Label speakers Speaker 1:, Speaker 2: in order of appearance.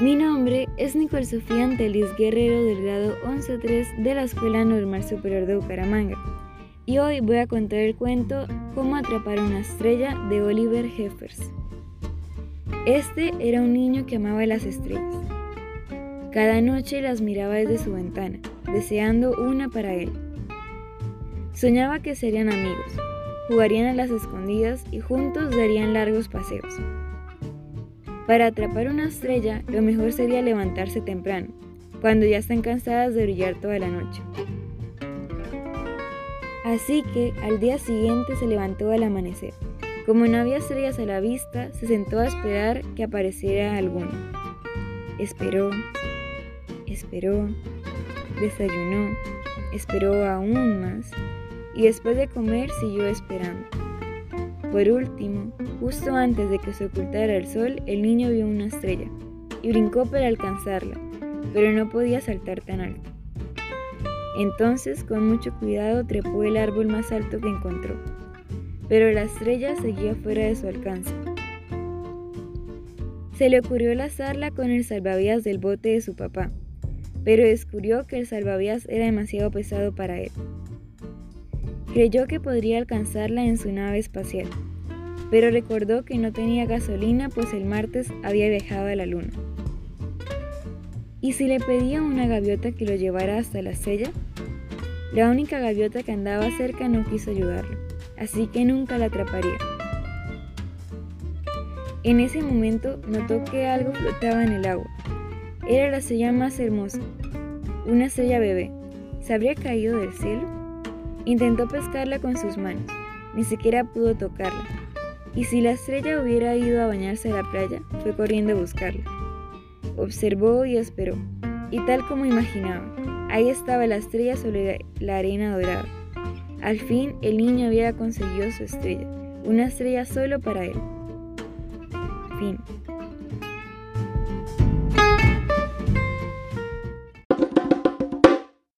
Speaker 1: Mi nombre es Nicole Sofía Antelis Guerrero del grado 11.3 de la Escuela Normal Superior de Bucaramanga y hoy voy a contar el cuento Cómo atrapar una estrella de Oliver Jeffers. Este era un niño que amaba las estrellas. Cada noche las miraba desde su ventana, deseando una para él. Soñaba que serían amigos, jugarían a las escondidas y juntos darían largos paseos. Para atrapar una estrella, lo mejor sería levantarse temprano, cuando ya están cansadas de brillar toda la noche. Así que al día siguiente se levantó al amanecer. Como no había estrellas a la vista, se sentó a esperar que apareciera alguna. Esperó, esperó, desayunó, esperó aún más y después de comer siguió esperando. Por último, justo antes de que se ocultara el sol, el niño vio una estrella y brincó para alcanzarla, pero no podía saltar tan alto. Entonces, con mucho cuidado, trepó el árbol más alto que encontró, pero la estrella seguía fuera de su alcance. Se le ocurrió lazarla con el salvavidas del bote de su papá, pero descubrió que el salvavidas era demasiado pesado para él. Creyó que podría alcanzarla en su nave espacial, pero recordó que no tenía gasolina pues el martes había viajado a la luna. ¿Y si le pedía una gaviota que lo llevara hasta la sella? La única gaviota que andaba cerca no quiso ayudarlo, así que nunca la atraparía. En ese momento notó que algo flotaba en el agua. Era la estrella más hermosa, una estrella bebé. ¿Se habría caído del cielo? Intentó pescarla con sus manos, ni siquiera pudo tocarla. Y si la estrella hubiera ido a bañarse a la playa, fue corriendo a buscarla. Observó y esperó, y tal como imaginaba, ahí estaba la estrella sobre la arena dorada. Al fin el niño había conseguido su estrella, una estrella solo para él. Fin.